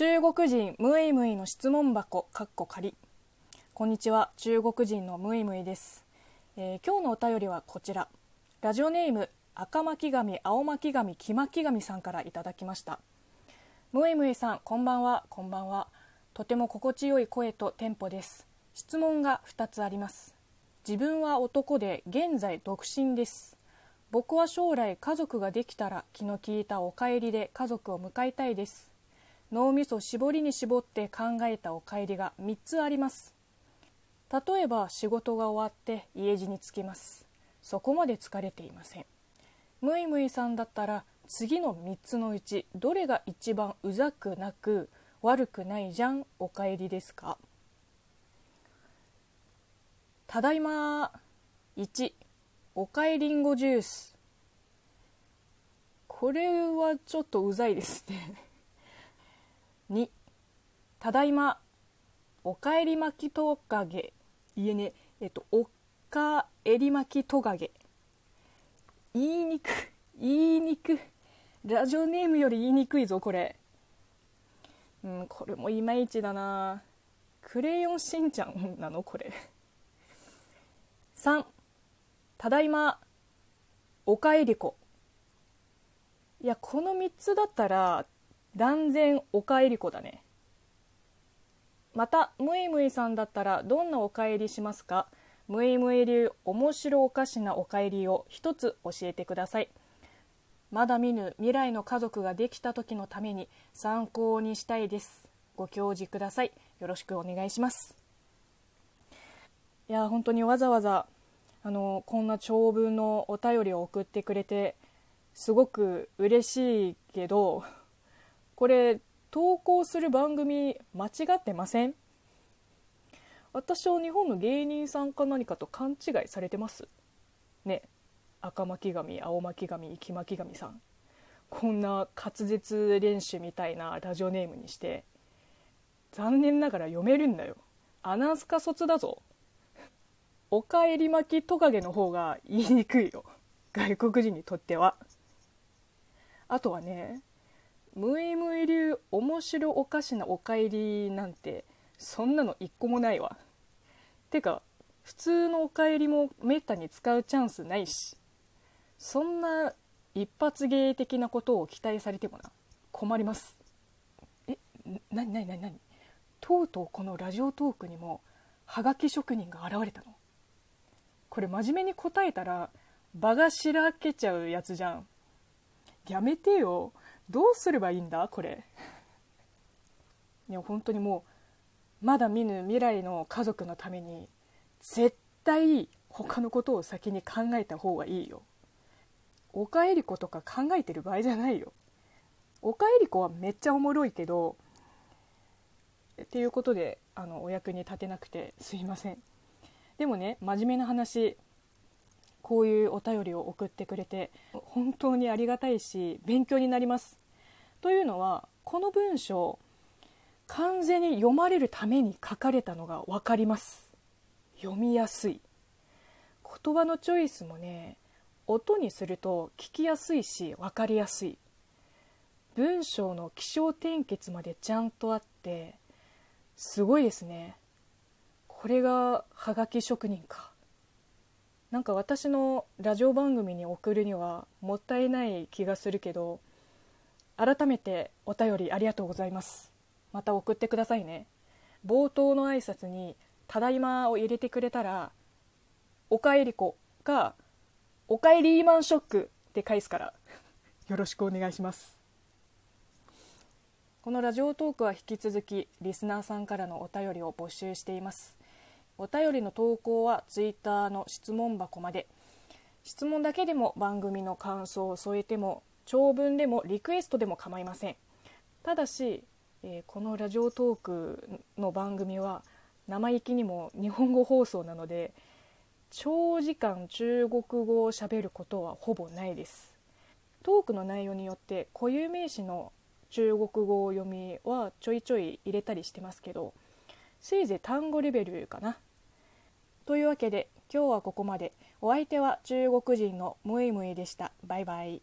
中国人ムイムイの質問箱かっこ仮こんにちは。中国人のムイムイです、えー今日のお便りはこちら。ラジオネーム赤巻紙青巻紙黄巻紙さんからいただきました。ムイムイさんこんばんは。こんばんは。とても心地よい声とテンポです。質問が2つあります。自分は男で現在独身です。僕は将来家族ができたら気の利いたお帰りで家族を迎えたいです。脳みそ絞りに絞って考えたお帰りが3つあります。例えば仕事が終わって家路に着きます。そこまで疲れていません。ムイムイさんだったら次の3つのうちどれが一番うざくなく悪くないじゃんお帰りですか？ただいま。1おかえりんごジュース。これはちょっとうざいですね。2ただいまおかえり巻きトカゲ。いえねえっとおかえり巻きトカゲ。言いにく言いにくラジオネームより言いにくいぞこれ。うんこれもいまいちだな。クレヨンしんちゃん なのこれ。3ただいまおかえりこ。いやこの3つだったら断然おかえりこだね。またムイムイさんだったらどんなおかえりしますか？ムイムイ流面白おかしなおかえりを一つ教えてください。まだ見ぬ未来の家族ができた時のために参考にしたいです。ご教示ください。よろしくお願いします。いや本当にわざわざあのこんな長文のお便りを送ってくれてすごく嬉しいけどこれ投稿する番組間違ってません？私は日本の芸人さんか何かと勘違いされてます。ね。赤巻紙青巻紙黄巻紙さん。こんな滑舌練習みたいなラジオネームにして残念ながら読めるんだよ。アナウンス科卒だぞ。おかえり巻きトカゲの方が言いにくいよ。外国人にとっては。あとはねムイムイ流面白おかしなおかえりなんてそんなの一個もないわ。てか普通のおかえりもめったに使うチャンスないし。そんな一発芸的なことを期待されてもな。困ります。えなになになになに？とうとうこのラジオトークにもはがき職人が現れたの。これ真面目に答えたら場がしらけちゃうやつじゃん。やめてよ。どうすればいいんだこれ。いや本当にもうまだ見ぬ未来の家族のために絶対他のことを先に考えた方がいいよ。おかえり子とか考えてる場合じゃないよ。おかえり子はめっちゃおもろいけどっていうことであのお役に立てなくてすいません。でもね真面目な話こういうお便りを送ってくれて本当にありがたいし勉強になります。というのはこの文章完全に読まれるために書かれたのが分かります。読みやすい。言葉のチョイスもね音にすると聞きやすいし分かりやすい。文章の起承転結までちゃんとあってすごいですね。これがはがき職人か。なんか私のラジオ番組に送るにはもったいない気がするけど改めてお便りありがとうございます。また送ってくださいね。冒頭の挨拶に「ただいま」を入れてくれたら「おかえり子」か「おかえりーマンショック」って返すからよろしくお願いします。このラジオトークは引き続きリスナーさんからのお便りを募集しています。お便りの投稿はツイッターの質問箱まで。質問だけでも番組の感想を添えても長文でもリクエストでも構いません。ただし、えーこのラジオトークの番組は生意気にも日本語放送なので長時間中国語をしゃべることはほぼないです。トークの内容によって固有名詞の中国語読みはちょいちょい入れたりしてますけどせいぜい単語レベルかな。というわけで今日はここまで。お相手は中国人のムイムイでした。バイバイ。